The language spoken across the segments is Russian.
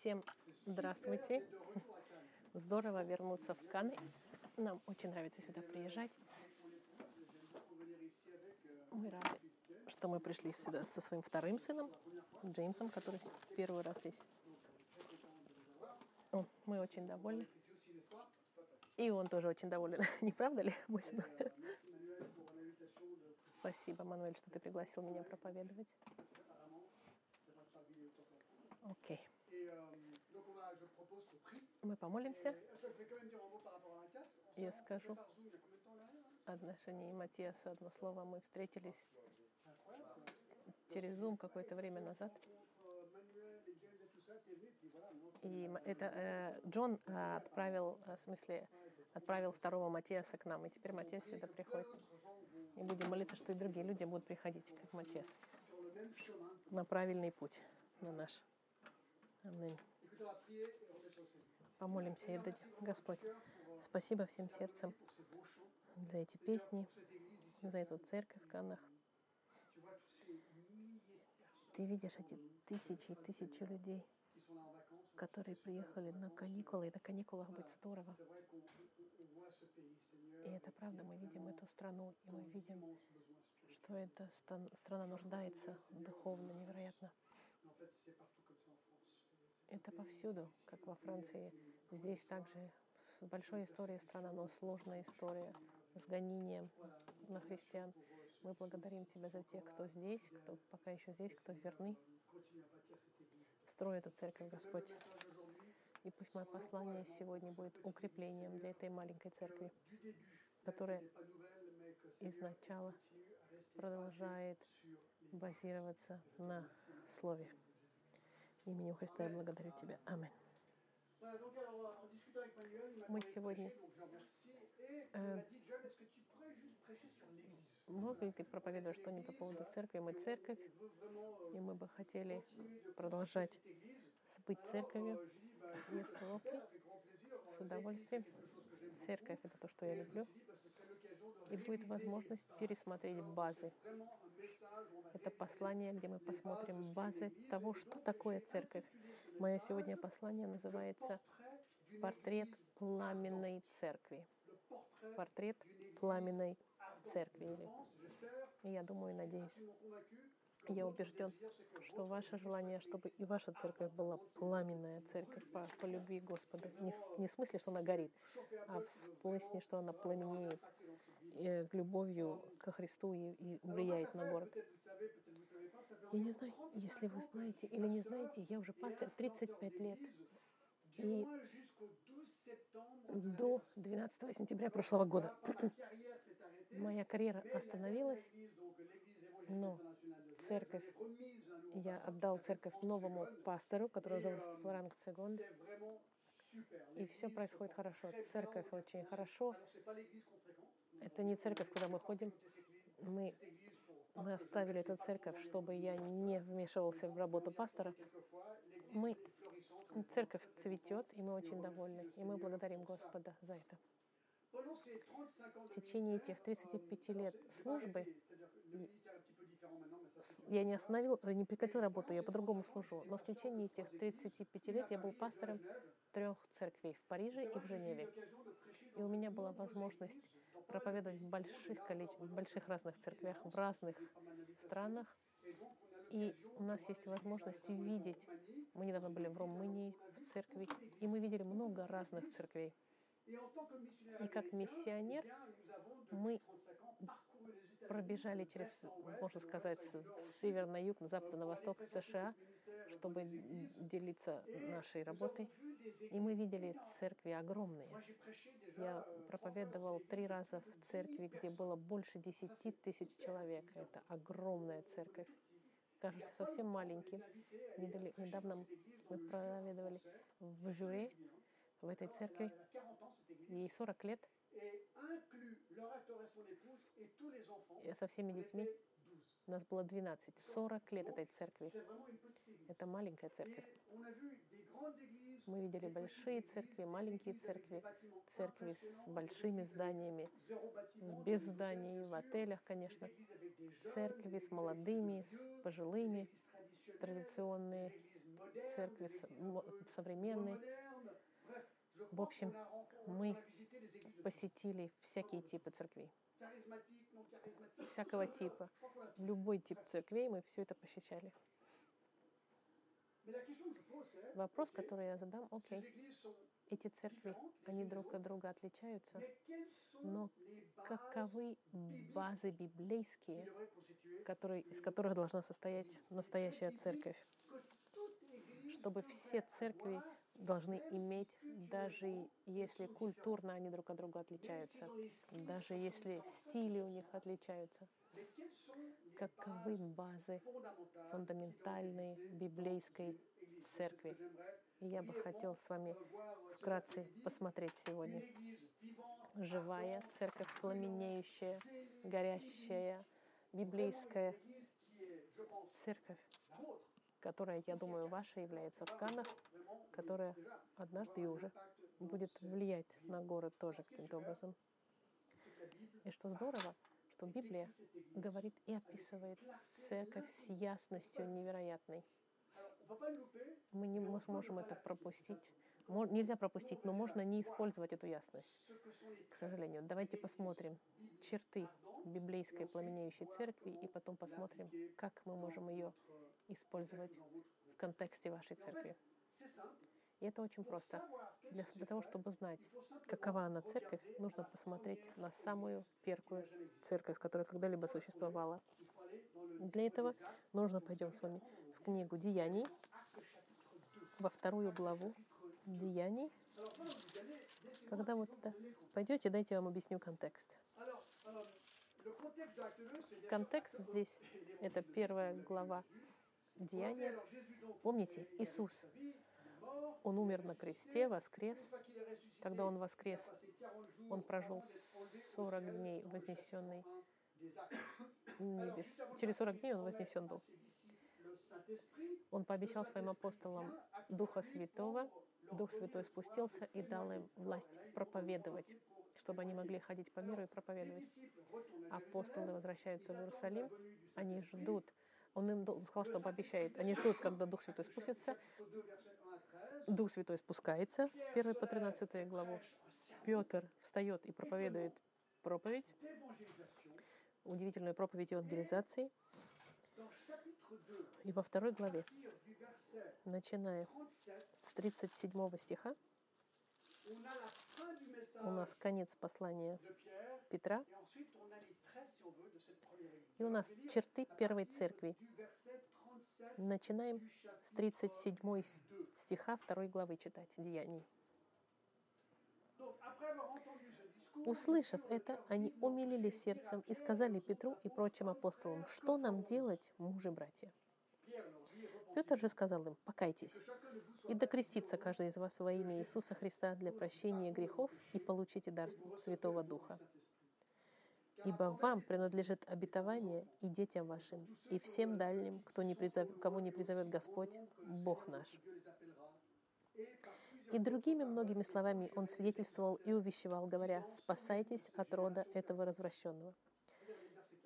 Всем здравствуйте. Здорово вернуться в Каны. Нам очень нравится сюда приезжать. Мы рады, что мы пришли сюда со своим вторым сыном, Джеймсом, который первый раз здесь. О, мы очень довольны. И он тоже очень доволен. Не правда ли, мой сын? Спасибо, Мануэль, что ты пригласил меня проповедовать. Окей. Мы помолимся. Я скажу отношении Матиаса одно слово. Мы встретились через Zoom какое-то время назад. И это э, Джон э, отправил, э, в смысле, отправил второго Матиаса к нам. И теперь Матиас сюда приходит. И будем молиться, что и другие люди будут приходить, как Матиас, на правильный путь, на наш. Аминь. Помолимся и дадим. Господь, спасибо всем сердцем за эти песни, за эту церковь в Каннах. Ты видишь эти тысячи и тысячи людей, которые приехали на каникулы, и на каникулах быть здорово. И это правда, мы видим эту страну, и мы видим, что эта страна нуждается духовно невероятно. Это повсюду, как во Франции. Здесь также большая история страна, но сложная история с гонением на христиан. Мы благодарим Тебя за тех, кто здесь, кто пока еще здесь, кто верны. Строй эту церковь, Господь. И пусть мое послание сегодня будет укреплением для этой маленькой церкви, которая изначала продолжает базироваться на Слове. Именем Христа я благодарю Тебя. Аминь. Мы сегодня... Э, мог ли ты проповедовать что-нибудь по поводу церкви? Мы церковь, и мы бы хотели продолжать быть церковью. Есть ловки, с удовольствием. Церковь — это то, что я люблю. И будет возможность пересмотреть базы это послание, где мы посмотрим базы того, что такое церковь. Мое сегодня послание называется «Портрет пламенной церкви». Портрет пламенной церкви. И я думаю, надеюсь, я убежден, что ваше желание, чтобы и ваша церковь была пламенная церковь по, по любви Господа. Не в, не в смысле, что она горит, а в смысле, что она пламенеет э, любовью ко Христу и, и влияет на город. Я не знаю, если вы знаете или не знаете, я уже пастор 35 лет. И до 12 сентября прошлого года моя карьера остановилась, но церковь, я отдал церковь новому пастору, которого зовут Франк Цегонд, и все происходит хорошо. Церковь очень хорошо. Это не церковь, куда мы ходим. Мы мы оставили эту церковь, чтобы я не вмешивался в работу пастора. Мы, церковь цветет, и мы очень довольны. И мы благодарим Господа за это. В течение этих 35 лет службы я не остановил, не прекратил работу, я по-другому служу. Но в течение этих 35 лет я был пастором трех церквей в Париже и в Женеве. И у меня была возможность проповедовать в больших, количествах, в больших разных церквях, в разных странах. И у нас есть возможность видеть, мы недавно были в Румынии, в церкви, и мы видели много разных церквей. И как миссионер мы пробежали через, можно сказать, с севера на юг, на запад на восток США, чтобы делиться нашей работой. И мы видели церкви огромные. Я проповедовал три раза в церкви, где было больше десяти тысяч человек. Это огромная церковь. Кажется, совсем маленький. Недавно мы проповедовали в Жюре, в этой церкви. Ей 40 лет. Со всеми детьми нас было 12. 40 лет этой церкви. Это маленькая церковь. Мы видели большие церкви, маленькие церкви, церкви с большими зданиями, без зданий, в отелях, конечно, церкви с молодыми, с пожилыми, традиционные церкви с- мо- современной. В общем, мы посетили всякие типы церквей, всякого типа. Любой тип церквей мы все это посещали. Вопрос, который я задам, окей, эти церкви, они друг от друга отличаются, но каковы базы библейские, которые, из которых должна состоять настоящая церковь? Чтобы все церкви должны иметь, даже если культурно они друг от друга отличаются, даже если стили у них отличаются, каковы базы фундаментальной библейской церкви. И я бы хотел с вами вкратце посмотреть сегодня. Живая церковь, пламенеющая, горящая, библейская церковь, которая, я думаю, ваша является в Канах, которая однажды и уже будет влиять на город тоже каким-то образом. И что здорово, что Библия говорит и описывает церковь с ясностью невероятной. Мы не мож- можем это пропустить. Нельзя пропустить, но можно не использовать эту ясность, к сожалению. Давайте посмотрим черты библейской пламенеющей церкви и потом посмотрим, как мы можем ее использовать в контексте вашей церкви. И это очень просто. Для, для того, чтобы знать, какова она церковь, нужно посмотреть на самую первую церковь, которая когда-либо существовала. Для этого нужно пойдем с вами в книгу Деяний, во вторую главу Деяний. Когда вы туда пойдете, дайте я вам объясню контекст. Контекст здесь — это первая глава Деяния. Помните, Иисус, Он умер на кресте, воскрес. Когда Он воскрес, Он прожил 40 дней вознесенный. Через 40 дней Он вознесен был. Он пообещал своим апостолам Духа Святого. Дух Святой спустился и дал им власть проповедовать, чтобы они могли ходить по миру и проповедовать. Апостолы возвращаются в Иерусалим, они ждут. Он им сказал, что обещает. Они ждут, когда Дух Святой спустится. Дух Святой спускается с 1 по 13 главу. Петр встает и проповедует проповедь, удивительную проповедь евангелизации. И во второй главе, начиная с 37 стиха, у нас конец послания Петра, и у нас черты первой церкви. Начинаем с 37 с- стиха второй главы читать Деяний. Услышав это, они умилились сердцем и сказали Петру и прочим апостолам, что нам делать, мужи братья? Петр же сказал им, покайтесь и докрестится каждый из вас во имя Иисуса Христа для прощения грехов и получите дар Святого Духа. Ибо вам принадлежит обетование и детям вашим, и всем дальним, кто не призов- кого не призовет Господь, Бог наш. И другими многими словами он свидетельствовал и увещевал, говоря, «Спасайтесь от рода этого развращенного».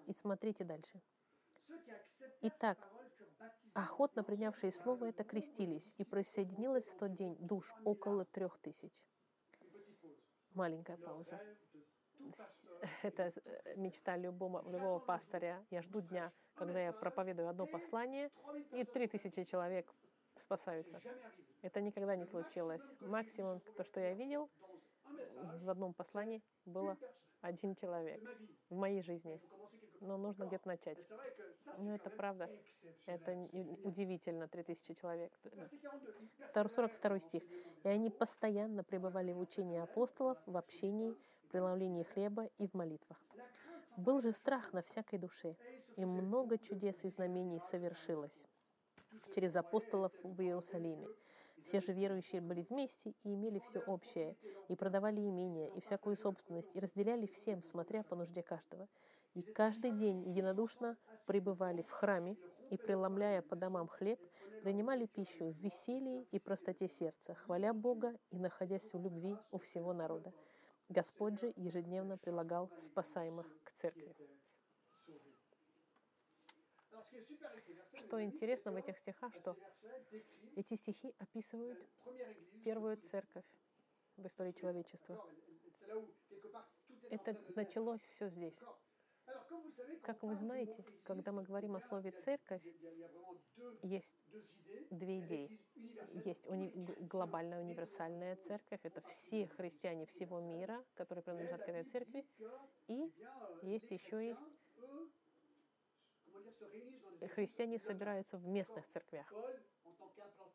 И смотрите дальше. Итак, охотно принявшие слово это крестились, и присоединилось в тот день душ около трех тысяч. Маленькая пауза. Это э, мечта любого, любого пастыря. Я жду дня, когда я проповедую одно послание, и три тысячи человек спасаются. Это никогда не случилось. Максимум, то, что я видел в одном послании, было один человек в моей жизни. Но нужно где-то начать. Ну, это правда. Это удивительно, 3000 человек. Втор- 42 стих. «И они постоянно пребывали в учении апостолов, в общении, преломлении хлеба и в молитвах. Был же страх на всякой душе, и много чудес и знамений совершилось через апостолов в Иерусалиме. Все же верующие были вместе и имели все общее, и продавали имения, и всякую собственность, и разделяли всем, смотря по нужде каждого. И каждый день единодушно пребывали в храме, и, преломляя по домам хлеб, принимали пищу в веселье и простоте сердца, хваля Бога и находясь в любви у всего народа. Господь же ежедневно прилагал спасаемых к церкви. Что интересно в этих стихах, что эти стихи описывают первую церковь в истории человечества. Это началось все здесь. Как вы знаете, когда мы говорим о слове «церковь», есть две идеи. Есть уни- глобальная универсальная церковь, это все христиане всего мира, которые принадлежат к этой церкви. И есть еще есть христиане собираются в местных церквях.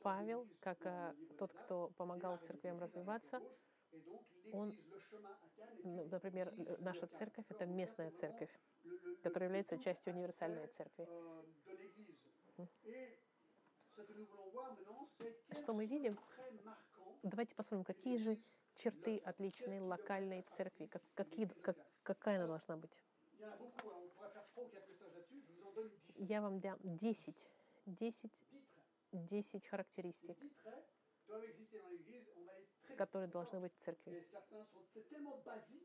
Павел, как э, тот, кто помогал церквям развиваться, он, ну, например, э, наша церковь — это местная церковь, которая является частью универсальной церкви. Что мы видим? Давайте посмотрим, какие же черты отличной локальной церкви, как, какие, как, какая она должна быть. Я вам дам 10, 10, 10 характеристик, которые должны быть в церкви.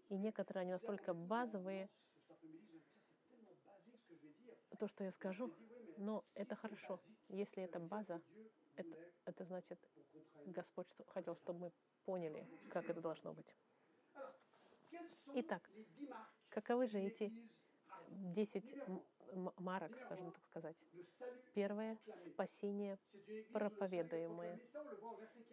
И некоторые они настолько базовые, то, что я скажу, но это хорошо. Если это база, это, это значит, Господь хотел, чтобы мы поняли, как это должно быть. Итак, каковы же эти 10 м- м- марок, скажем так сказать? Первое — спасение проповедуемое.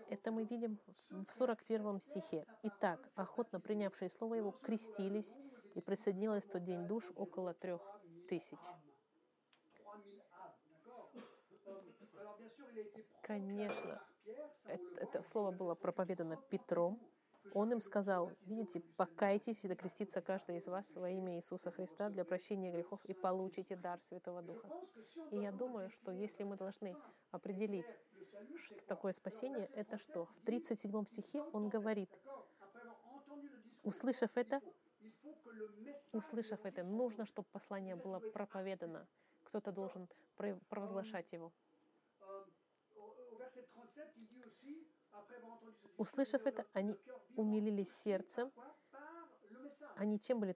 Это мы видим в 41 стихе. «Итак, охотно принявшие слово его крестились, и присоединилось в тот день душ около трех тысяч». Конечно, это, это слово было проповедано Петром. Он им сказал, видите, покайтесь и докрестится каждый из вас во имя Иисуса Христа для прощения грехов и получите дар Святого Духа. И я думаю, что если мы должны определить, что такое спасение, это что? В 37 стихе он говорит, услышав это, услышав это, нужно, чтобы послание было проповедано. Кто-то должен про- провозглашать его. Услышав это, они умилились сердцем. Они чем были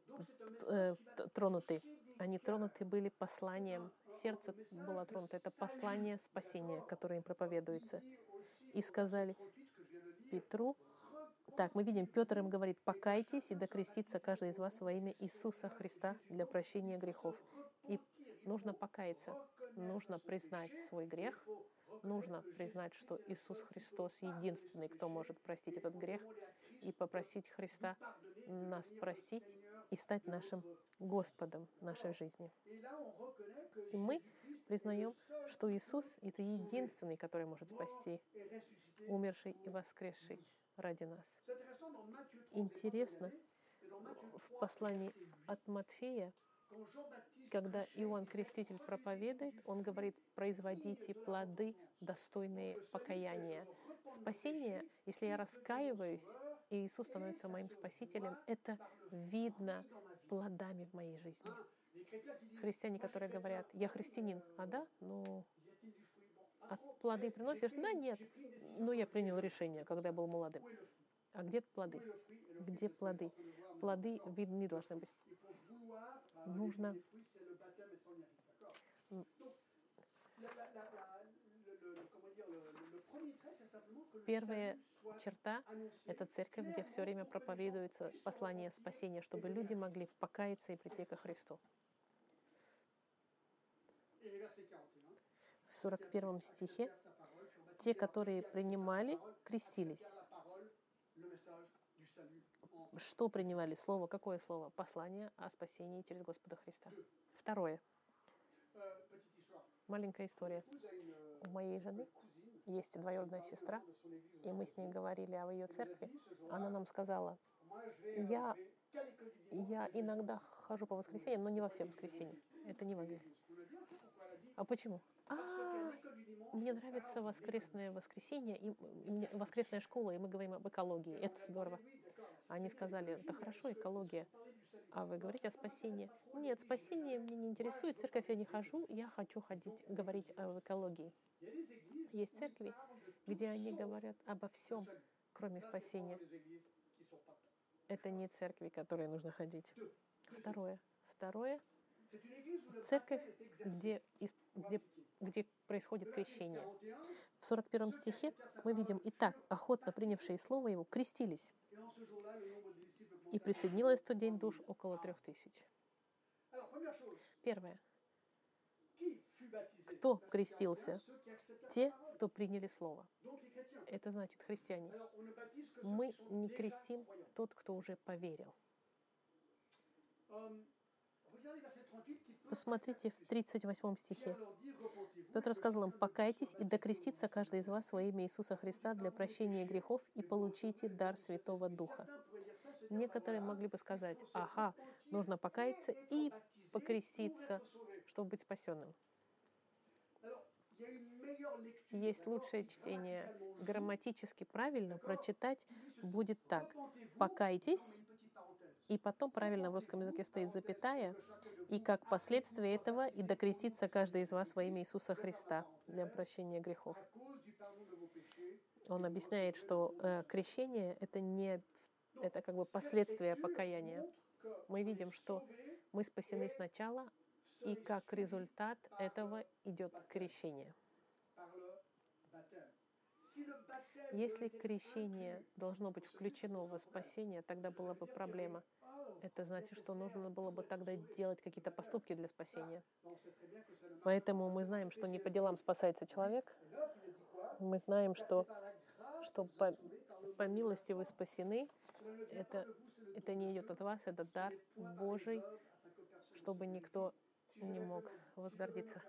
э, тронуты? Они тронуты были посланием. Сердце было тронуто. Это послание спасения, которое им проповедуется. И сказали Петру, так, мы видим, Петр им говорит, покайтесь и докрестится каждый из вас во имя Иисуса Христа для прощения грехов. И нужно покаяться, нужно признать свой грех, нужно признать, что Иисус Христос единственный, кто может простить этот грех, и попросить Христа нас простить и стать нашим Господом нашей жизни. И мы признаем, что Иисус — это единственный, который может спасти, умерший и воскресший ради нас. Интересно, в послании от Матфея, когда Иоанн Креститель проповедует, он говорит, производите плоды, достойные покаяния. Спасение, если я раскаиваюсь, и Иисус становится моим спасителем, это видно плодами в моей жизни. Христиане, которые говорят, я христианин, а да, ну, а плоды приносишь? Да, нет. Ну, я принял решение, когда я был молодым. А где плоды? Где плоды? Плоды видны должны быть. Нужно Первая черта — это церковь, где все время проповедуется послание спасения, чтобы люди могли покаяться и прийти ко Христу. В 41 стихе те, которые принимали, крестились. Что принимали? Слово, какое слово? Послание о спасении через Господа Христа. Второе. Маленькая история. У моей жены есть двоюродная сестра, и мы с ней говорили о ее церкви. Она нам сказала, я, я иногда хожу по воскресеньям, но не во все воскресенья. Это не важно. А почему? А, мне нравится воскресное воскресенье, и и мне- воскресная школа, и мы говорим об экологии. Это здорово. Они сказали, это хорошо, экология. А вы говорите о спасении? Нет, спасение меня не интересует, церковь я не хожу, я хочу ходить, говорить об экологии. Есть церкви, где они говорят обо всем, кроме спасения. Это не церкви, которые нужно ходить. Второе. Второе. Церковь, где, где где происходит крещение. В 41 стихе мы видим, «Итак, охотно принявшие Слово Его крестились, и присоединилось в тот день душ около трех тысяч». Первое. Кто крестился? Те, кто приняли Слово. Это значит христиане. Мы не крестим тот, кто уже поверил. Посмотрите в 38 стихе. Петр сказал им, «Покайтесь и докрестится каждый из вас во имя Иисуса Христа для прощения грехов и получите дар Святого Духа». Некоторые могли бы сказать, «Ага, нужно покаяться и покреститься, чтобы быть спасенным». Есть лучшее чтение. Грамматически правильно прочитать будет так. «Покайтесь», и потом правильно в русском языке стоит запятая, и как последствие этого и докрестится каждый из вас во имя Иисуса Христа для прощения грехов. Он объясняет, что э, крещение это не это как бы последствия покаяния. Мы видим, что мы спасены сначала, и как результат этого идет крещение. Если крещение должно быть включено во спасение, тогда была бы проблема — это значит, что нужно было бы тогда делать какие-то поступки для спасения. Поэтому мы знаем, что не по делам спасается человек. Мы знаем, что, что по, по милости вы спасены. Это, это не идет от вас, это дар Божий, чтобы никто не мог возгордиться.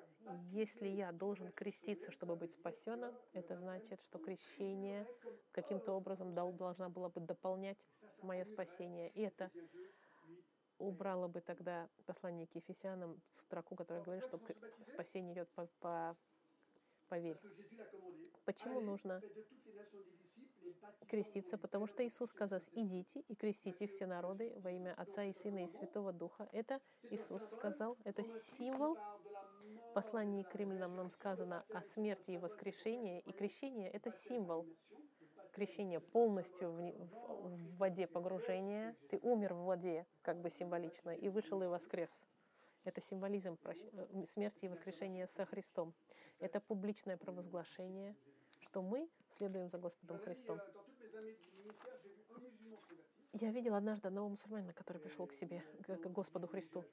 Если я должен креститься, чтобы быть спасенным, это значит, что крещение каким-то образом должна была бы дополнять мое спасение. И это убрала бы тогда послание к Ефесянам строку, которая говорит, что спасение идет по, по, по вере. Почему нужно креститься? Потому что Иисус сказал, идите и крестите все народы во имя Отца и Сына и Святого Духа. Это Иисус сказал, это символ. Послании к римлянам нам сказано о смерти и воскрешении, и крещение — это символ крещение полностью в, в, в воде погружения. Ты умер в воде, как бы символично, и вышел и воскрес. Это символизм э, смерти и воскрешения со Христом. Это публичное провозглашение, что мы следуем за Господом Христом. Я видел однажды одного мусульманина, который пришел к себе, к Господу Христу.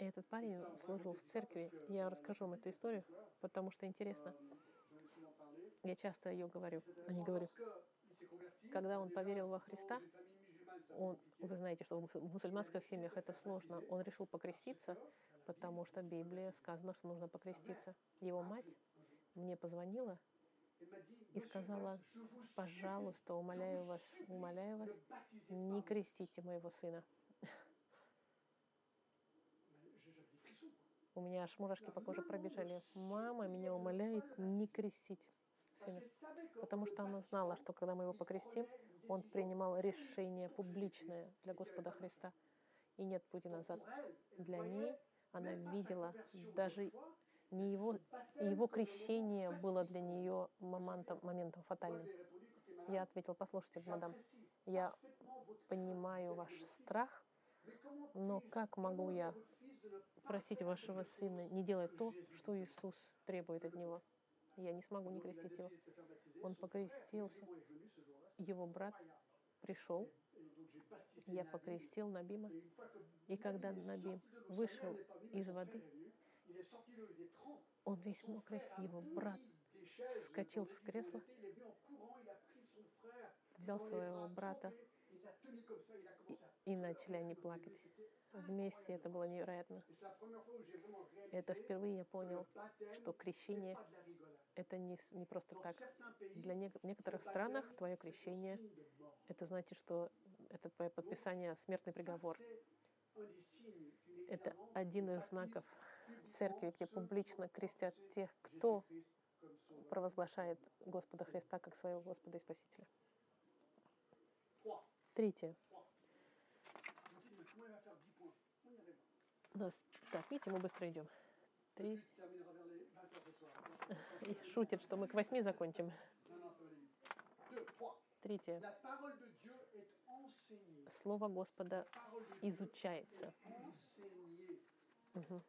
Этот парень служил в церкви. Я расскажу вам эту историю, потому что интересно. Я часто ее говорю, а не говорю. Когда он поверил во Христа, он, вы знаете, что в мусульманских семьях это сложно. Он решил покреститься, потому что в Библии сказано, что нужно покреститься. Его мать мне позвонила и сказала, пожалуйста, умоляю вас, умоляю вас, не крестите моего сына. У меня аж мурашки по коже пробежали. Мама меня умоляет не крестить сына, потому что она знала, что когда мы его покрестим, он принимал решение публичное для Господа Христа, и нет пути назад. Для ней она видела даже не его, его крещение было для нее моментом, моментом фатальным. Я ответил, послушайте, мадам, я понимаю ваш страх, но как могу я просить вашего сына не делать то, что Иисус требует от него? Я не смогу не крестить его. Он покрестился. Его брат пришел. Я покрестил Набима. И когда Набим вышел из воды, он весь мокрый, его брат вскочил с кресла, взял своего брата, и, начали они плакать вместе. Это было невероятно. Это впервые я понял, что крещение — это не, не просто так. Для не, некоторых странах твое крещение — это значит, что это твое подписание смертный приговор. Это один из знаков церкви, где публично крестят тех, кто провозглашает Господа Христа как своего Господа и Спасителя. Третье. У нас, так, видите, мы быстро идем. Три. Шутит, что мы к восьми закончим. Третье. Слово Господа изучается. Угу.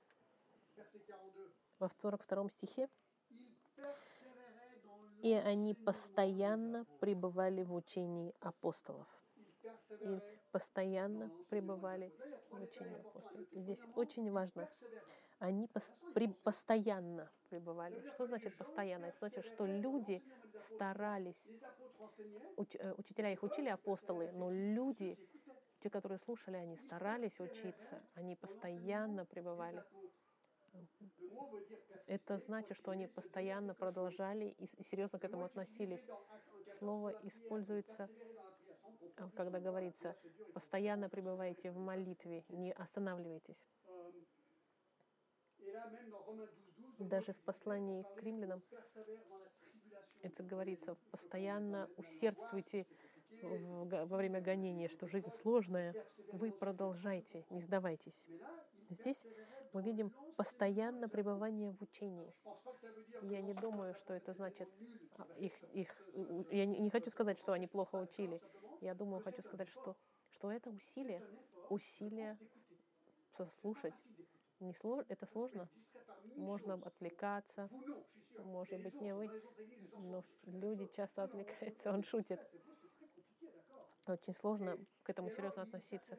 во 42 стихе, и они постоянно пребывали в учении апостолов. И постоянно пребывали в учении апостолов. Здесь очень важно, они пос, при, постоянно пребывали. Что значит постоянно? Это значит, что люди старались, уч, э, учителя их учили апостолы, но люди, те, которые слушали, они старались учиться, они постоянно пребывали. Это значит, что они постоянно продолжали и, и серьезно к этому относились. Слово используется, когда говорится, постоянно пребывайте в молитве, не останавливайтесь. Даже в послании к римлянам это говорится, постоянно усердствуйте во время гонения, что жизнь сложная, вы продолжайте, не сдавайтесь. Здесь мы видим постоянное пребывание в учении. Я не думаю, что это значит а, их, их я не, не хочу сказать, что они плохо учили. Я думаю, хочу сказать, что, что это усилие, усилие сослушать. Не слож, это сложно. Можно отвлекаться, может быть, не вы, но люди часто отвлекаются, он шутит. Очень сложно к этому серьезно относиться.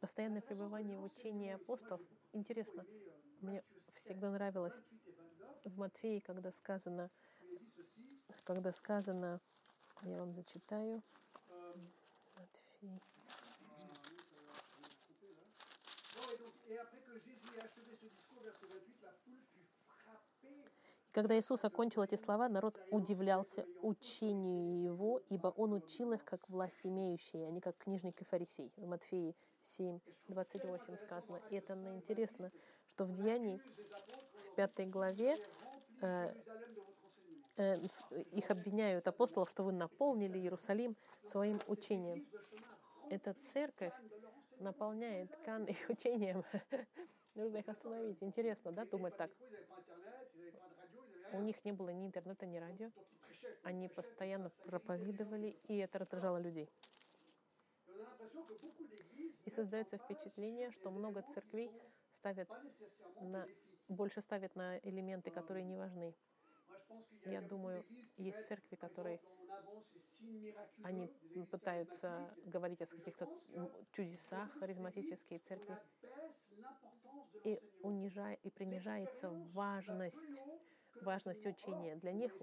Постоянное пребывание в учении апостолов. Интересно, мне всегда нравилось в Матфеи, когда сказано, когда сказано, я вам зачитаю, Матфей. Когда Иисус окончил эти слова, народ удивлялся учению Его, ибо Он учил их как власть имеющие, а не как книжник и фарисей. В Матфеи 7, 28 сказано. И это интересно, что в Деянии, в пятой главе, э, их обвиняют апостолов, что вы наполнили Иерусалим своим учением. Эта церковь наполняет Кан их учением. Нужно их остановить. Интересно, да, думать так? У них не было ни интернета, ни радио. Они постоянно проповедовали, и это раздражало людей. И создается впечатление, что много церквей ставят на, больше ставят на элементы, которые не важны. Я думаю, есть церкви, которые они пытаются говорить о каких-то чудесах, харизматические церкви, и, унижая, и принижается важность важность учения. Для них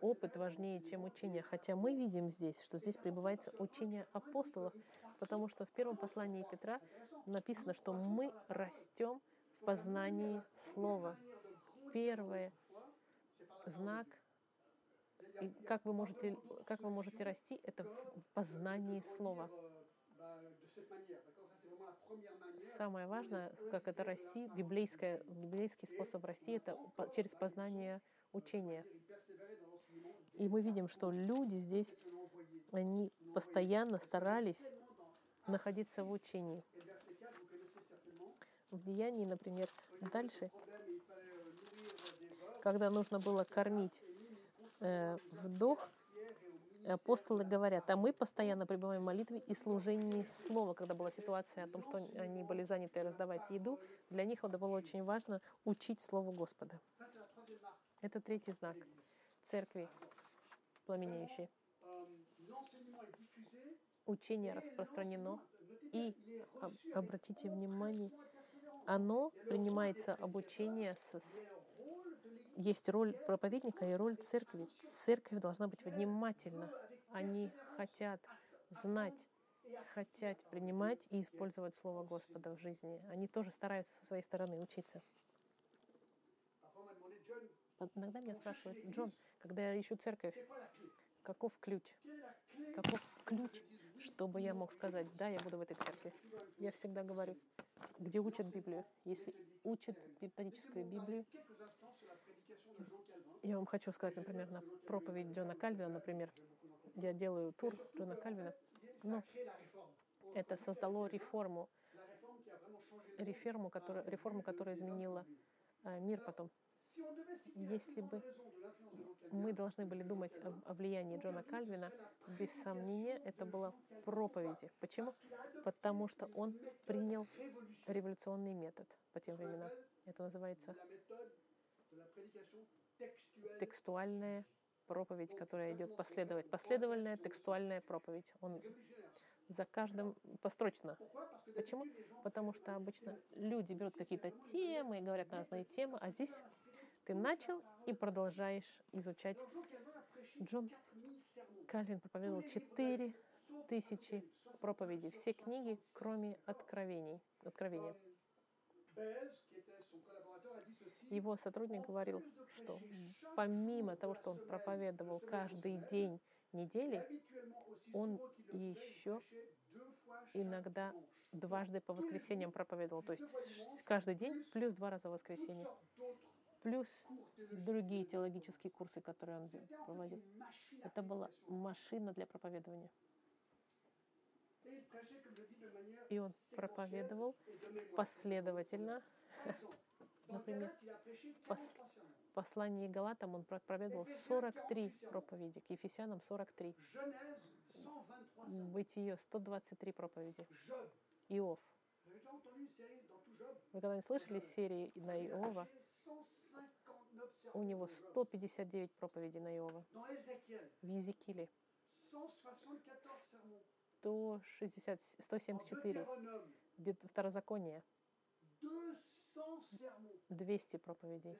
опыт важнее, чем учение. Хотя мы видим здесь, что здесь пребывает учение апостолов, потому что в первом послании Петра написано, что мы растем в познании Слова. Первый знак, и как вы можете, как вы можете расти, это в познании Слова. Самое важное, как это расти, библейское, библейский способ расти, это через познание учения. И мы видим, что люди здесь, они постоянно старались находиться в учении. В Деянии, например, дальше, когда нужно было кормить э, вдох, апостолы говорят, а мы постоянно пребываем в молитве и служении слова. Когда была ситуация о том, что они были заняты раздавать еду, для них это было очень важно учить Слову Господа. Это третий знак церкви пламенеющей. Учение распространено, и обратите внимание, оно принимается обучение с, есть роль проповедника и роль церкви. Церковь должна быть внимательна. Они хотят знать, хотят принимать и использовать Слово Господа в жизни. Они тоже стараются со своей стороны учиться. Иногда меня спрашивают, Джон, когда я ищу церковь, каков ключ? Каков ключ, чтобы я мог сказать, да, я буду в этой церкви? Я всегда говорю, где учат Библию. Если учат методическую Библию, я вам хочу сказать, например, на проповедь Джона Кальвина, например, я делаю тур Джона Кальвина, но это создало реформу, реформу, которая, реформу, которая изменила э, мир потом. Если бы мы должны были думать о влиянии Джона Кальвина, без сомнения, это было проповеди. Почему? Потому что он принял революционный метод по тем временам. Это называется текстуальная проповедь, которая идет последовать. Последовательная текстуальная проповедь. Он за каждым построчно. Почему? Потому что обычно люди берут какие-то темы и говорят на разные темы, а здесь ты начал и продолжаешь изучать. Джон Кальвин проповедовал четыре тысячи проповедей, все книги, кроме откровений, откровения. Его сотрудник говорил, что помимо того, что он проповедовал каждый день недели, он еще иногда дважды по воскресеньям проповедовал. То есть каждый день плюс два раза в воскресенье. Плюс другие теологические курсы, которые он проводил. Это была машина для проповедования. И он проповедовал последовательно. Например, пос, послание Галатам он проповедовал 43 проповеди, к Ефесянам 43. Бытие 123 проповеди. Иов. Вы когда-нибудь слышали серии на Иова? У него 159 проповедей на Иова. В Езекииле 160, 174. Где-то второзаконие. 200 проповедей.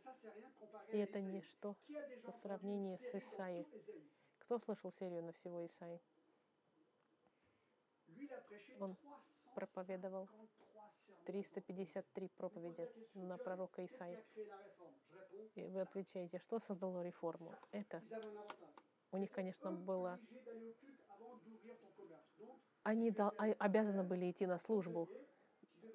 И это ничто по сравнению с Исаией. Кто слышал серию на всего Исаи? Он проповедовал 353 проповеди на пророка Исаи. И вы отвечаете, что создало реформу? Это у них, конечно, было... Они а, обязаны были идти на службу.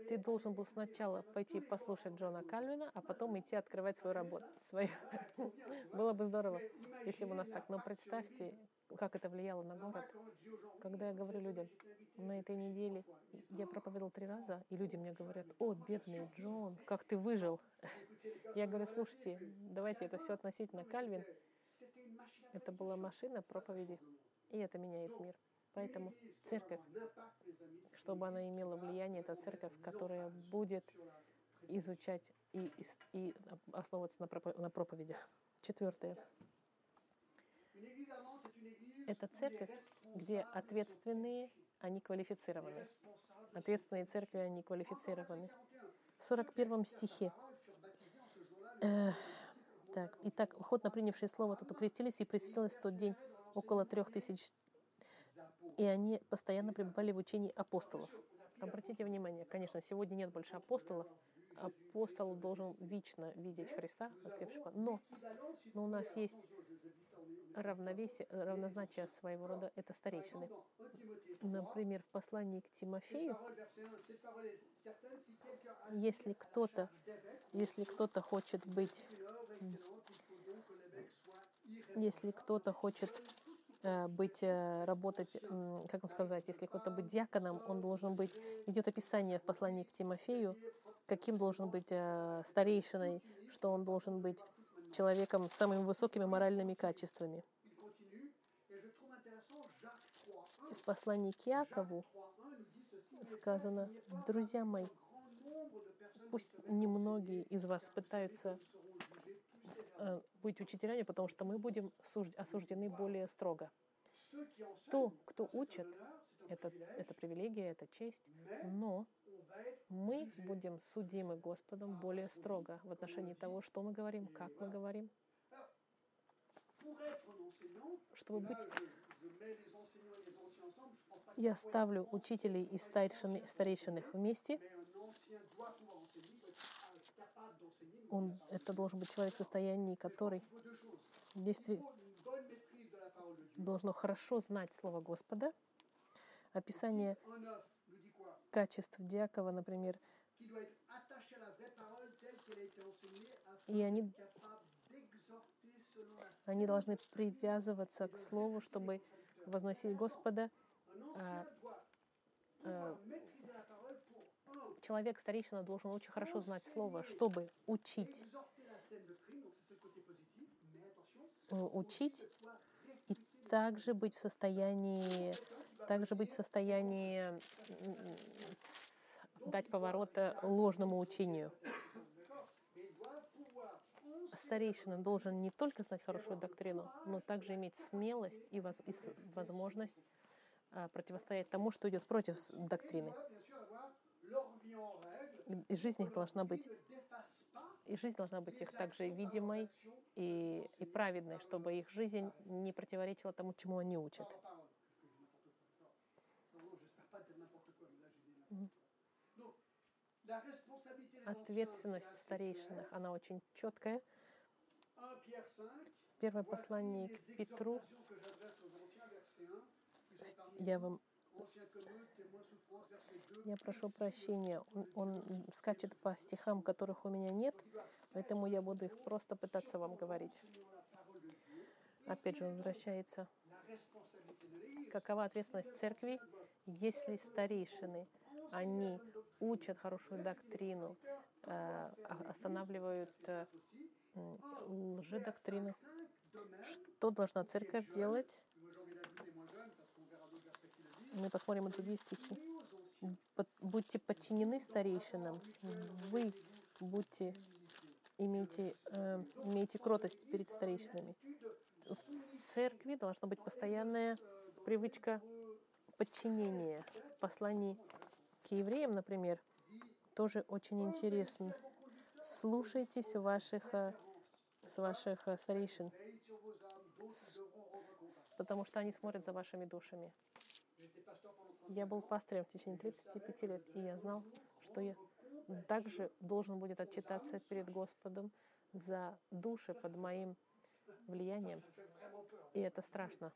Ты должен был сначала пойти послушать Джона Кальвина, а потом идти открывать свою работу. Свою. Было бы здорово, если бы у нас так. Но представьте, как это влияло на город. Когда я говорю людям, на этой неделе я проповедовал три раза, и люди мне говорят, о, бедный Джон, как ты выжил. Я говорю, слушайте, давайте это все относительно Кальвин. Это была машина проповеди, и это меняет мир. Поэтому церковь, чтобы она имела влияние, это церковь, которая будет изучать и, и основываться на проповедях. Четвертое. Это церковь, где ответственные, они квалифицированы. Ответственные церкви, они квалифицированы. В 41 стихе. Так, итак, охотно принявшие слово тут укрестились и присоединилось в тот день около трех тысяч, и они постоянно пребывали в учении апостолов. Обратите внимание, конечно, сегодня нет больше апостолов, апостол должен вечно видеть Христа, воскресшего, но, но у нас есть равновесие, равнозначие своего рода — это старейшины. Например, в послании к Тимофею, если кто-то, если кто-то хочет быть, если кто-то хочет быть, э, работать, как он сказать, если кто-то быть диаконом, он должен быть, идет описание в послании к Тимофею, каким должен быть э, старейшиной, что он должен быть человеком с самыми высокими моральными качествами. В послании к Якову сказано, друзья мои, пусть немногие из вас пытаются э, быть учителями, потому что мы будем осуждены более строго. То, кто учит, это, это привилегия, это честь, но мы будем судимы Господом более строго в отношении того, что мы говорим, как мы говорим. Чтобы быть... Я ставлю учителей и старейшин, старейшинных вместе. Он, это должен быть человек в состоянии, который действительно должно хорошо знать Слово Господа. Описание качеств Диакова, например, и они, они должны привязываться к Слову, чтобы возносить Господа. А, а, человек, старейшина, должен очень хорошо знать Слово, чтобы учить. учить и также быть в состоянии, также быть в состоянии дать поворот ложному учению. Старейшина должен не только знать хорошую доктрину, но также иметь смелость и, воз, и возможность а, противостоять тому, что идет против доктрины. И жизнь их должна быть, и жизнь должна быть их также видимой и, и праведной, чтобы их жизнь не противоречила тому, чему они учат. Ответственность старейшинах, она очень четкая. Первое послание к Петру. Я вам я прошу прощения, он, он скачет по стихам, которых у меня нет, поэтому я буду их просто пытаться вам говорить. Опять же, он возвращается. Какова ответственность церкви, если старейшины, они учат хорошую доктрину, э, останавливают э, лжедоктрину? Что должна церковь делать? Мы посмотрим другие стихи будьте подчинены старейшинам. Вы будьте, имейте, э, имейте кротость перед старейшинами. В церкви должна быть постоянная привычка подчинения. В послании к евреям, например, тоже очень интересно. Слушайтесь ваших, э, с ваших э, старейшин, потому что они смотрят за вашими душами. Я был пастырем в течение 35 лет, и я знал, что я также должен будет отчитаться перед Господом за души под моим влиянием. И это страшно.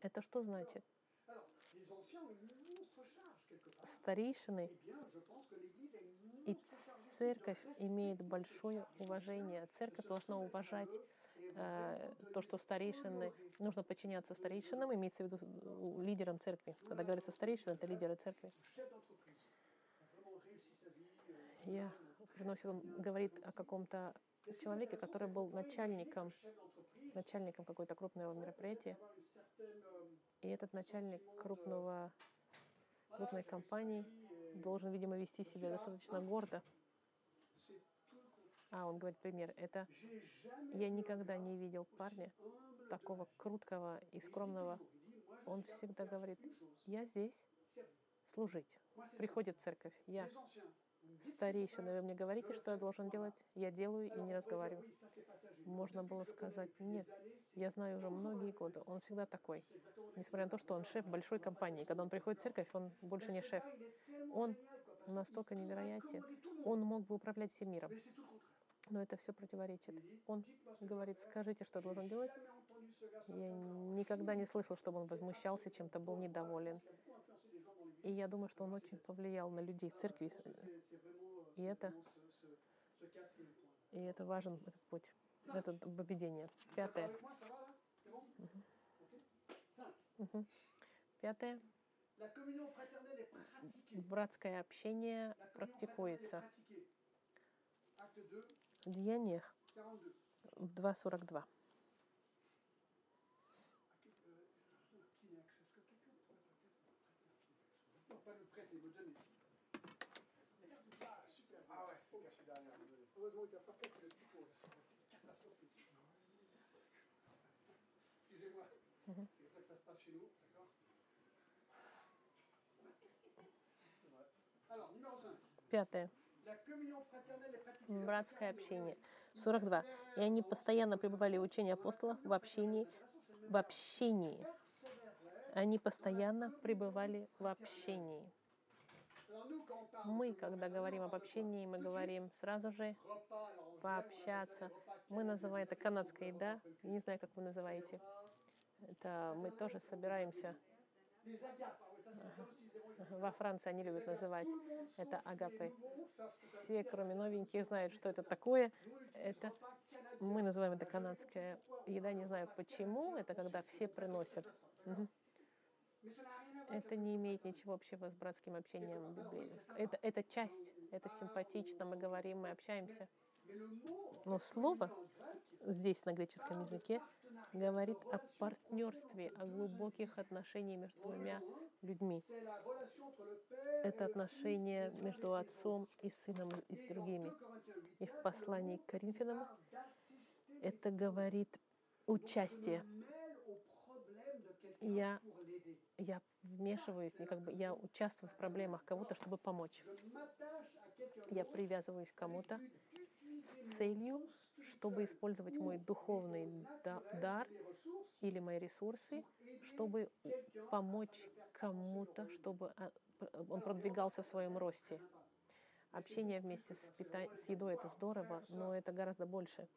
Это что значит? Старейшины и церковь имеет большое уважение. Церковь должна уважать то, что старейшины, нужно подчиняться старейшинам, имеется в виду лидерам церкви. Когда говорится старейшина, это лидеры церкви. Я приносит, он говорит о каком-то человеке, который был начальником, начальником какой-то крупного мероприятия. И этот начальник крупного, крупной компании должен, видимо, вести себя достаточно гордо. А, он говорит пример. Это я никогда не видел парня такого круткого и скромного. Он всегда говорит, я здесь служить. Приходит церковь. Я старейшина, вы мне говорите, что я должен делать, я делаю и не разговариваю. Можно было сказать, нет, я знаю уже многие годы, он всегда такой. Несмотря на то, что он шеф большой компании. Когда он приходит в церковь, он больше не шеф. Он настолько невероятен. Он мог бы управлять всем миром. Но это все противоречит. Он говорит, скажите, что должен делать. Я никогда не слышал, чтобы он возмущался чем-то, был недоволен. И я думаю, что он очень повлиял на людей в церкви. И это, и это важен, этот путь, это поведение. Пятое. Пятое. Братское общение практикуется Деяниях в 2.42. Пятое братское общение. 42. И они постоянно пребывали в учении апостолов в общении, в общении. Они постоянно пребывали в общении. Мы, когда говорим об общении, мы говорим сразу же пообщаться. Мы называем это канадская еда. Не знаю, как вы называете. Это мы тоже собираемся. Во Франции они любят называть это агапы. Все, кроме новеньких, знают, что это такое. Это мы называем это канадская еда. Не знаю почему. Это когда все приносят. Это не имеет ничего общего с братским общением Библии. Это, это часть, это симпатично, мы говорим, мы общаемся. Но слово здесь на греческом языке говорит о партнерстве, о глубоких отношениях между двумя людьми. Это отношение между отцом и сыном и с другими. И в послании к Коринфянам это говорит участие. Я, я вмешиваюсь, и как бы я участвую в проблемах кого-то, чтобы помочь. Я привязываюсь к кому-то с целью, чтобы использовать мой духовный дар или мои ресурсы, чтобы помочь кому-то, чтобы а, он продвигался в своем росте. Общение вместе с, пита... с едой это здорово, но это гораздо больше.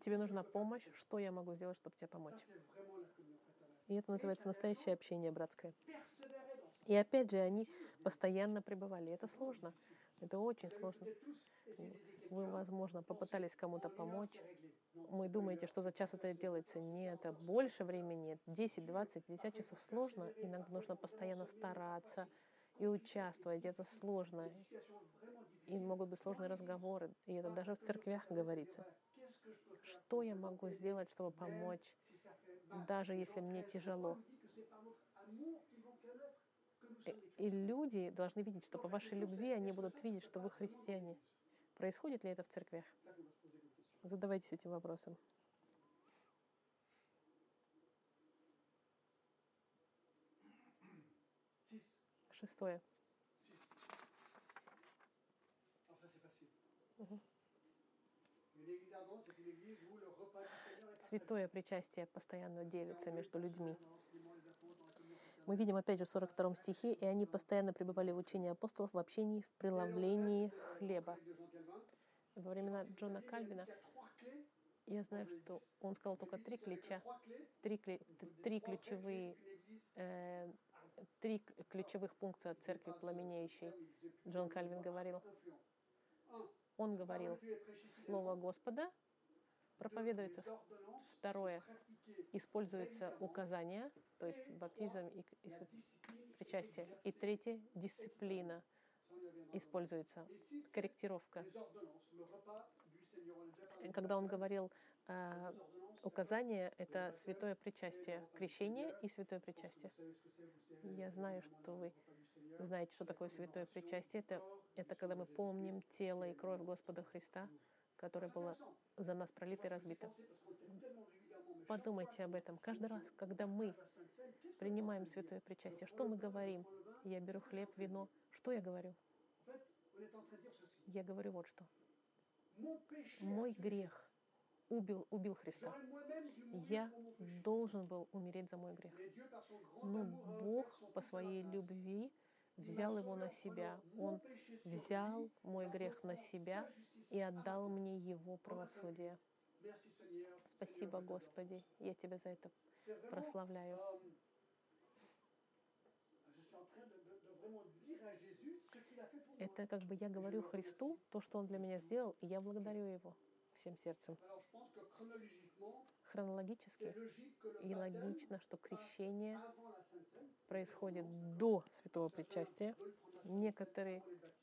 Тебе нужна помощь. Что я могу сделать, чтобы тебе помочь? И это называется настоящее общение братское. И опять же, они постоянно пребывали. Это сложно. Это очень сложно. Вы, возможно, попытались кому-то помочь. Вы думаете, что за час это делается? Нет, это больше времени. 10, 20, 50 часов сложно. Иногда нужно постоянно стараться и участвовать. Это сложно. И могут быть сложные разговоры. И это даже в церквях говорится. Что я могу сделать, чтобы помочь, даже если мне тяжело? И люди должны видеть, что по вашей любви они будут видеть, что вы христиане. Происходит ли это в церквях? Задавайтесь этим вопросом. Шестое. Святое причастие постоянно делится между людьми. Мы видим опять же в 42 стихе, и они постоянно пребывали в учении апостолов, в общении, в преломлении хлеба. Во времена Джона Кальвина я знаю, что он сказал только три ключа, три, три ключевые, э, три ключевых пункта церкви пламенеющей. Джон Кальвин говорил. Он говорил, Слово Господа проповедуется. Второе, используется указание, то есть баптизм и, и причастие. И третье, дисциплина используется, корректировка. Когда он говорил э, указание, это святое причастие, крещение и святое причастие. Я знаю, что вы знаете, что такое святое причастие. Это, это когда мы помним тело и кровь Господа Христа, которое было за нас пролито и разбито. Подумайте об этом. Каждый раз, когда мы принимаем святое причастие, что мы говорим? Я беру хлеб, вино. Что я говорю? Я говорю вот что. Мой грех убил, убил Христа. Я должен был умереть за мой грех. Но Бог по своей любви взял его на себя. Он взял мой грех на себя и отдал мне его правосудие. Спасибо, Господи. Я Тебя за это прославляю. Это как бы я говорю Христу то, что Он для меня сделал, и я благодарю Его всем сердцем. Хронологически и логично, что крещение происходит до святого причастия. Некоторые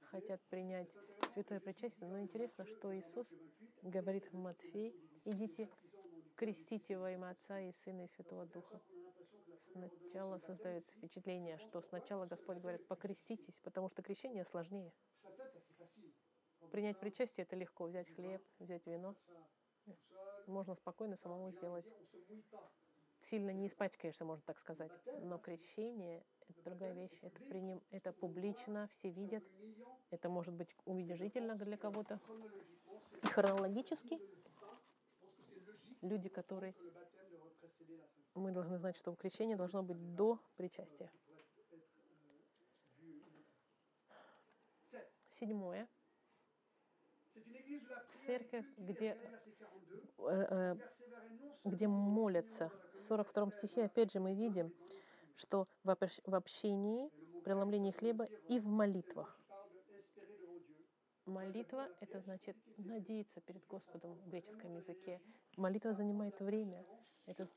хотят принять святое причастие, но интересно, что Иисус говорит в Матфей, идите, крестите во имя Отца и Сына и Святого Духа. Сначала создается впечатление, что сначала Господь говорит, покреститесь, потому что крещение сложнее. Принять причастие — это легко. Взять хлеб, взять вино. Можно спокойно самому сделать. Сильно не испачкаешься, можно так сказать. Но крещение — это другая вещь. Это, приним, это публично, все видят. Это может быть уничижительно для кого-то. И хронологически люди, которые мы должны знать, что крещение должно быть до причастия. Седьмое. Церковь, где, э, где молятся. В 42 стихе, опять же, мы видим, что в общении, преломлении хлеба и в молитвах. Молитва — это значит надеяться перед Господом в греческом языке. Молитва занимает время. Это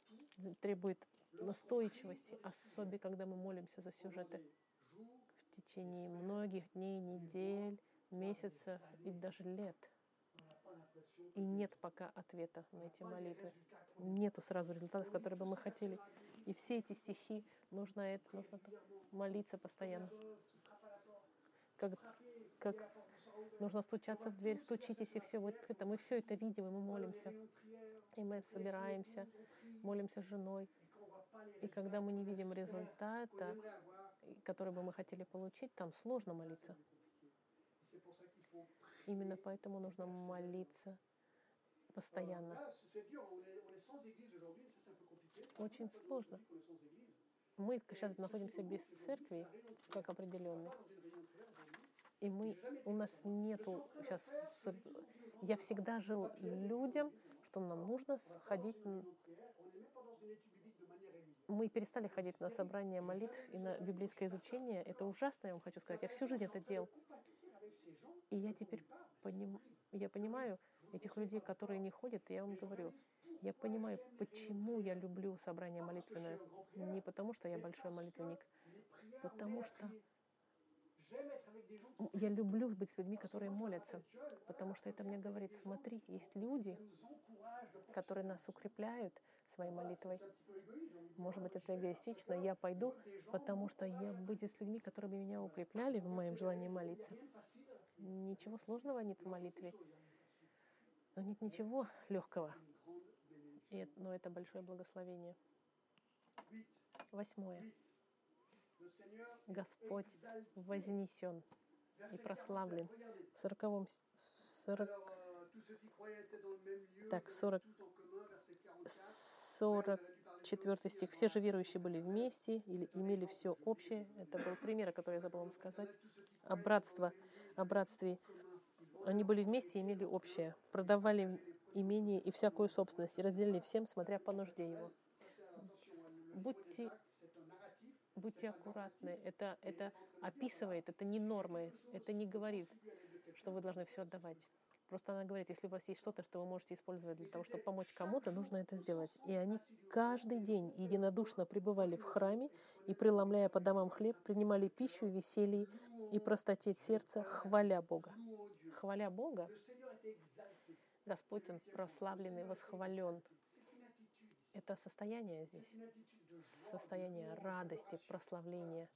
требует настойчивости, особенно когда мы молимся за сюжеты в течение многих дней, недель, месяцев и даже лет. И нет пока ответа на эти молитвы. Нету сразу результатов, которые бы мы хотели. И все эти стихи нужно, это, нужно молиться постоянно. Как, как нужно стучаться в дверь, стучитесь, и все. Вот это, мы все это видим, и мы молимся. И мы собираемся, молимся с женой. И когда мы не видим результата, который бы мы хотели получить, там сложно молиться. Именно поэтому нужно молиться постоянно. Очень сложно. Мы сейчас находимся без церкви, как определенной. И мы, у нас нету сейчас... Я всегда жил людям, что нам нужно ходить... Мы перестали ходить на собрания молитв и на библейское изучение. Это ужасно, я вам хочу сказать. Я всю жизнь это делал. И я теперь поним... я понимаю этих людей, которые не ходят, и я вам говорю, я понимаю, почему я люблю собрание молитвенное. Не потому, что я большой молитвенник, потому что я люблю быть с людьми, которые молятся, потому что это мне говорит, смотри, есть люди, которые нас укрепляют своей молитвой. Может быть, это эгоистично, я пойду, потому что я буду с людьми, которые бы меня укрепляли в моем желании молиться. Ничего сложного нет в молитве, но нет ничего легкого. И, но это большое благословение. Восьмое. Господь вознесен и прославлен. В сороковом, сорок, так, сорок, сорок четвертый стих. Все же верующие были вместе или имели все общее. Это был пример, который я забыл вам сказать. О братство, о братстве. Они были вместе и имели общее. Продавали имение и всякую собственность и разделили всем, смотря по нужде его. Будьте будьте аккуратны. Это, это описывает, это не нормы, это не говорит, что вы должны все отдавать. Просто она говорит, если у вас есть что-то, что вы можете использовать для того, чтобы помочь кому-то, нужно это сделать. И они каждый день единодушно пребывали в храме и, преломляя по домам хлеб, принимали пищу, веселье и простоте сердца, хваля Бога. Хваля Бога, Господь, Он прославленный, восхвален. Это состояние здесь состояние радости, прославления.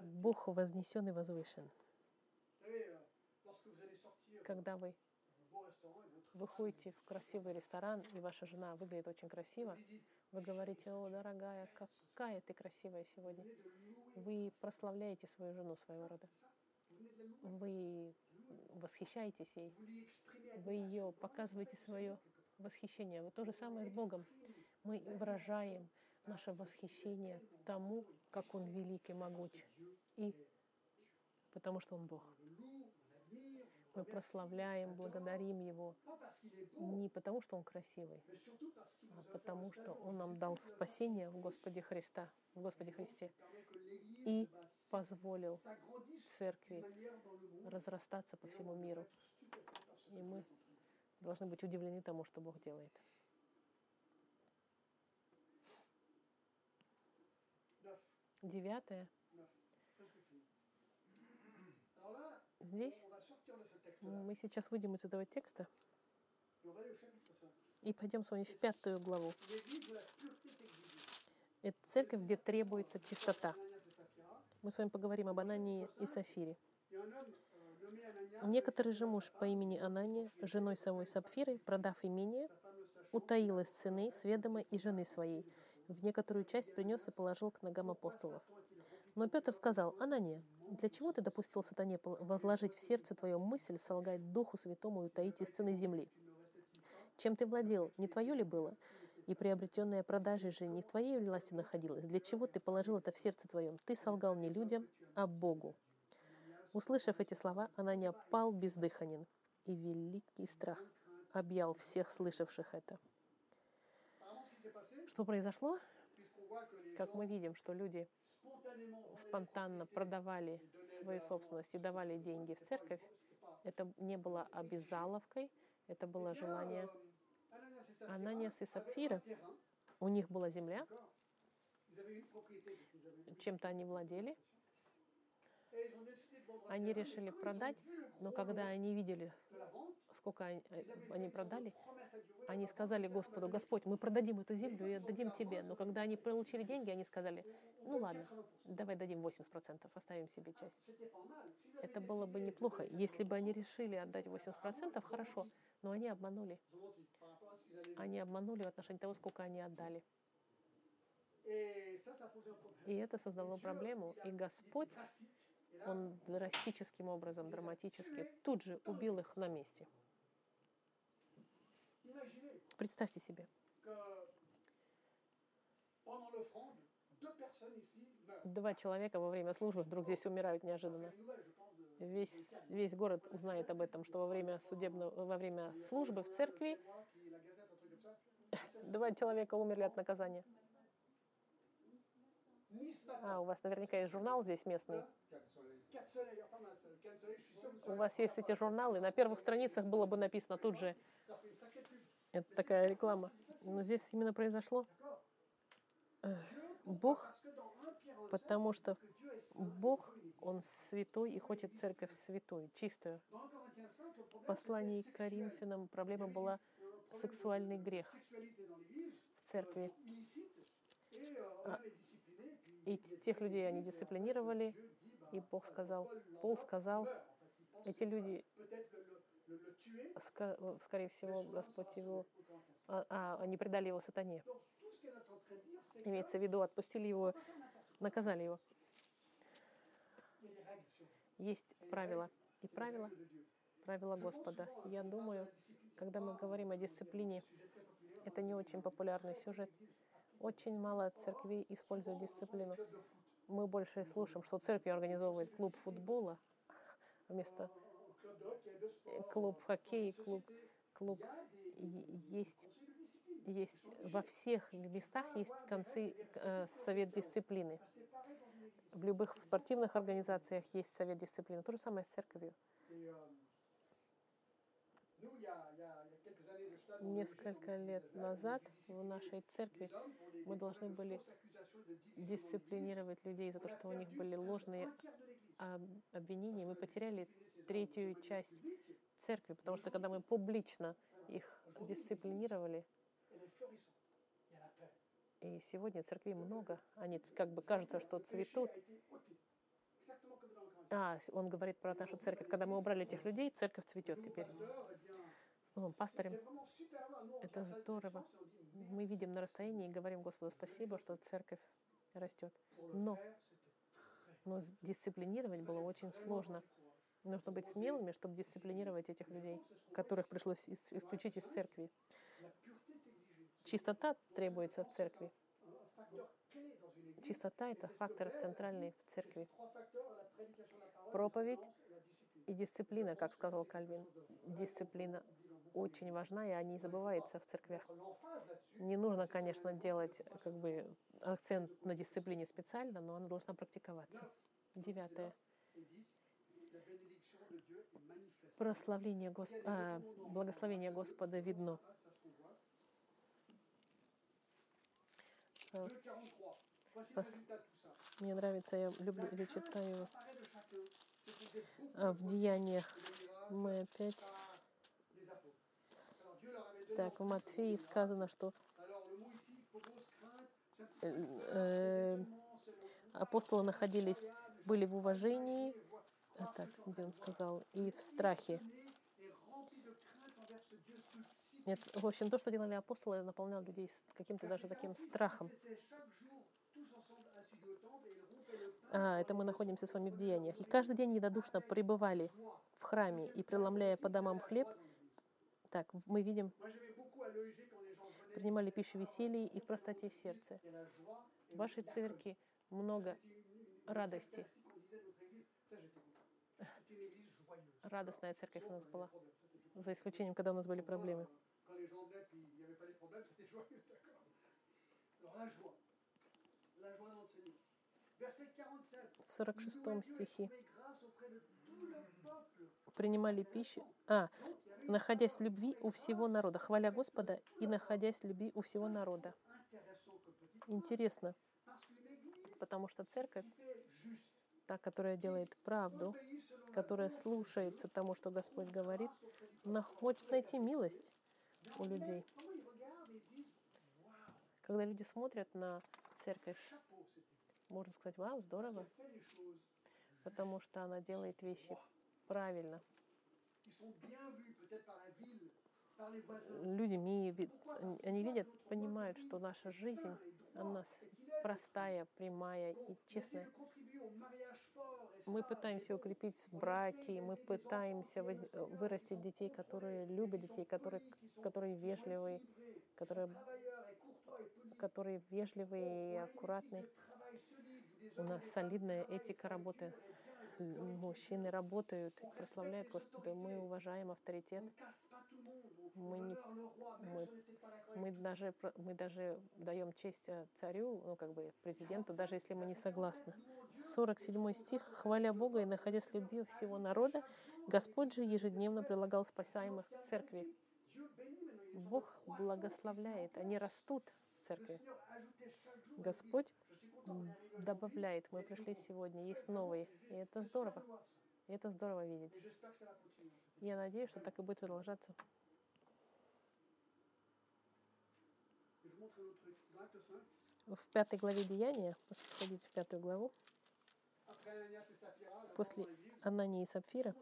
Бог вознесен и возвышен. Когда вы выходите в красивый ресторан, и ваша жена выглядит очень красиво, вы говорите, о, дорогая, какая ты красивая сегодня. Вы прославляете свою жену своего рода. Вы восхищаетесь ей. Вы ее показываете свое восхищение. Вот то же самое с Богом. Мы выражаем наше восхищение тому, как Он велик и могуч. И потому что Он Бог. Мы прославляем, благодарим Его не потому, что Он красивый, а потому, что Он нам дал спасение в Господе Христа, в Господе Христе, и позволил церкви разрастаться по всему миру. И мы должны быть удивлены тому, что Бог делает. Девятое. Здесь мы сейчас выйдем из этого текста и пойдем с вами в пятую главу. Это церковь, где требуется чистота. Мы с вами поговорим об Анании и Сафире. Некоторый же муж по имени Анания, женой самой Сапфиры, продав имение, утаил из цены с ведома и жены своей, в некоторую часть принес и положил к ногам апостолов. Но Петр сказал, «Анания, для чего ты допустил сатане возложить в сердце твое мысль солгать Духу Святому и утаить из цены земли? Чем ты владел, не твое ли было? И приобретенная продажей же не в твоей власти находилась. Для чего ты положил это в сердце твоем? Ты солгал не людям, а Богу». Услышав эти слова, Анания пал бездыханен, и великий страх объял всех слышавших это. Что произошло? Как мы видим, что люди спонтанно продавали свою собственность и давали деньги в церковь, это не было обязаловкой, это было желание Ананиас и Сапфира. У них была земля, чем-то они владели, Они решили продать, но когда они видели, сколько они, э, они продали, они сказали Господу, Господь, мы продадим эту землю и отдадим тебе. Но когда они получили деньги, они сказали, ну ладно, давай дадим 80%, оставим себе часть. Это было бы неплохо. Если бы они решили отдать 80%, хорошо. Но они обманули. Они обманули в отношении того, сколько они отдали. И это создало проблему. И Господь, Он драстическим образом, драматически, тут же убил их на месте. Представьте себе. Два человека во время службы вдруг здесь умирают неожиданно. Весь, весь город узнает об этом, что во время судебного, во время службы в церкви два человека умерли от наказания. А, у вас наверняка есть журнал здесь местный. У вас есть эти журналы. На первых страницах было бы написано тут же. Это такая реклама. Но здесь именно произошло. Бог, потому что Бог, Он святой и хочет церковь святой, чистую. В послании к Коринфянам проблема была сексуальный грех в церкви. А, и тех людей они дисциплинировали, и Бог сказал, Пол сказал, эти люди, скорее всего, Господь его, а, а, они предали его сатане. Имеется в виду, отпустили его, наказали его. Есть правила. И правила, правила Господа. Я думаю, когда мы говорим о дисциплине, это не очень популярный сюжет. Очень мало церквей используют дисциплину. Мы больше слушаем, что церковь организовывает клуб футбола вместо клуб хоккея, клуб, клуб есть есть во всех местах есть концы э, совет дисциплины. В любых спортивных организациях есть совет дисциплины. То же самое с церковью. Несколько лет назад в нашей церкви мы должны были дисциплинировать людей за то, что у них были ложные обвинения. Мы потеряли третью часть церкви, потому что когда мы публично их дисциплинировали, и сегодня церквей много, они как бы кажется, что цветут. А, он говорит про нашу церковь. Когда мы убрали этих людей, церковь цветет теперь. Новым пастором. Это здорово. Мы видим на расстоянии и говорим Господу спасибо, что церковь растет. Но, но дисциплинировать было очень сложно. Нужно быть смелыми, чтобы дисциплинировать этих людей, которых пришлось исключить из церкви. Чистота требуется в церкви. Чистота — это фактор центральный в церкви. Проповедь и дисциплина, как сказал Кальвин. Дисциплина очень важна, и не забывается в церквях. Не нужно, конечно, делать как бы акцент на дисциплине специально, но она должна практиковаться. Девятое. Прославление Госп... а, благословение Господа видно. Пос... Мне нравится, я люблю, я читаю а в деяниях. Мы опять... Так, в Матфеи сказано, что э, апостолы находились, были в уважении, а так, где он сказал, и в страхе. Нет, в общем, то, что делали апостолы, наполняло людей каким-то даже таким страхом. А, это мы находимся с вами в деяниях. И каждый день единодушно пребывали в храме и, преломляя по домам хлеб, так, мы видим, принимали пищу веселья и в простоте сердца. В вашей церкви много радости. Радостная церковь у нас была, за исключением, когда у нас были проблемы. В 46 стихе. принимали пищу, а, находясь в любви у всего народа, хваля Господа и находясь в любви у всего народа. Интересно, потому что церковь, та, которая делает правду, которая слушается тому, что Господь говорит, она хочет найти милость у людей. Когда люди смотрят на церковь, можно сказать, вау, здорово, потому что она делает вещи правильно. Люди, они видят, понимают, что наша жизнь, она простая, прямая и честная. Мы пытаемся укрепить браки, мы пытаемся вырастить детей, которые любят детей, которые, которые вежливые, которые, которые вежливые и аккуратные. У нас солидная этика работы. Мужчины работают, прославляют Господа. Мы уважаем авторитет. Мы, не, мы, мы, даже, мы даже даем честь э, царю, ну, как бы президенту, даже если мы не согласны. 47 стих. «Хваля Бога и находясь любви всего народа, Господь же ежедневно прилагал спасаемых к церкви». Бог благословляет, они растут в церкви. Господь добавляет. Мы пришли сегодня, есть новые. И это здорово. И это здорово видеть. Я надеюсь, что так и будет продолжаться. В пятой главе Деяния, посмотрите в пятую главу, после Анании и Сапфира,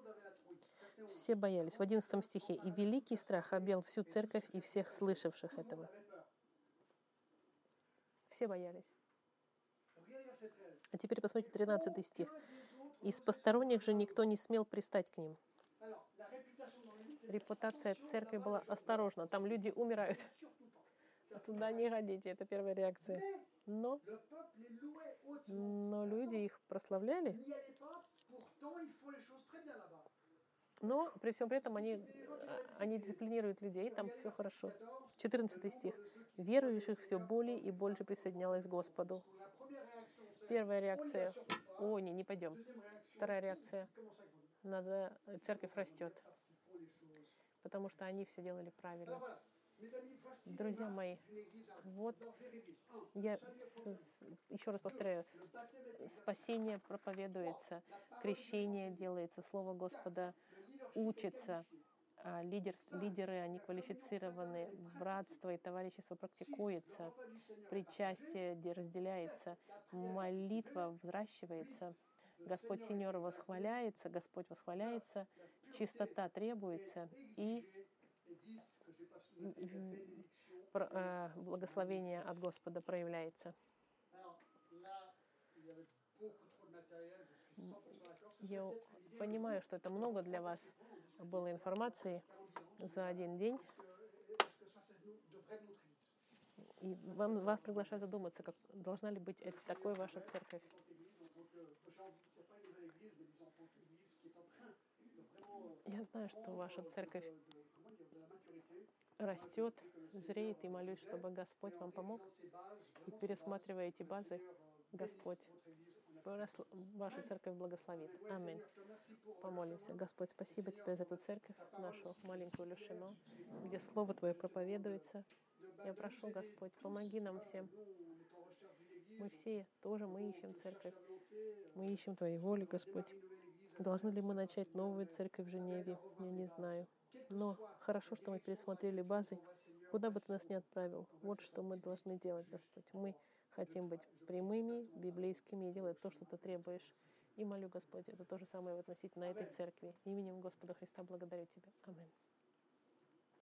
все боялись. В одиннадцатом стихе. «И великий страх объел всю церковь и всех слышавших этого». Все боялись. А теперь посмотрите 13 стих. «Из посторонних же никто не смел пристать к ним». Репутация церкви была осторожна. Там люди умирают. А туда не ходите. Это первая реакция. Но, но люди их прославляли. Но при всем при этом они, они дисциплинируют людей, там все хорошо. 14 стих. Верующих все более и больше присоединялось к Господу. Первая реакция — о, не, не пойдем. Вторая реакция — надо, церковь растет, потому что они все делали правильно. Друзья мои, вот я с, с, еще раз повторяю, спасение проповедуется, крещение делается, Слово Господа учится, а, лидер, лидеры, они квалифицированы, братство и товарищество практикуется, причастие разделяется, молитва взращивается, Господь Сеньор восхваляется, Господь восхваляется, чистота требуется, и э, благословение от Господа проявляется. Я понимаю, что это много для вас было информации за один день. И вам, вас приглашаю задуматься, как должна ли быть это, такой ваша церковь. Я знаю, что ваша церковь растет, зреет, и молюсь, чтобы Господь вам помог. И пересматривая эти базы, Господь вашу церковь благословит. Аминь. Помолимся. Господь, спасибо Тебе за эту церковь, нашу маленькую Люшино, где Слово Твое проповедуется. Я прошу, Господь, помоги нам всем. Мы все тоже, мы ищем церковь. Мы ищем Твоей воли, Господь. Должны ли мы начать новую церковь в Женеве? Я не знаю. Но хорошо, что мы пересмотрели базы. Куда бы ты нас ни отправил, вот что мы должны делать, Господь. Мы хотим быть прямыми, библейскими и делать то, что ты требуешь. И молю, Господь, это то же самое относительно этой церкви. Именем Господа Христа благодарю Тебя. Аминь.